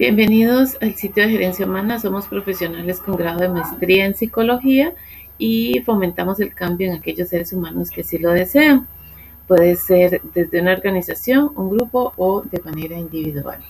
Bienvenidos al sitio de Gerencia Humana. Somos profesionales con grado de maestría en psicología y fomentamos el cambio en aquellos seres humanos que sí lo desean. Puede ser desde una organización, un grupo o de manera individual.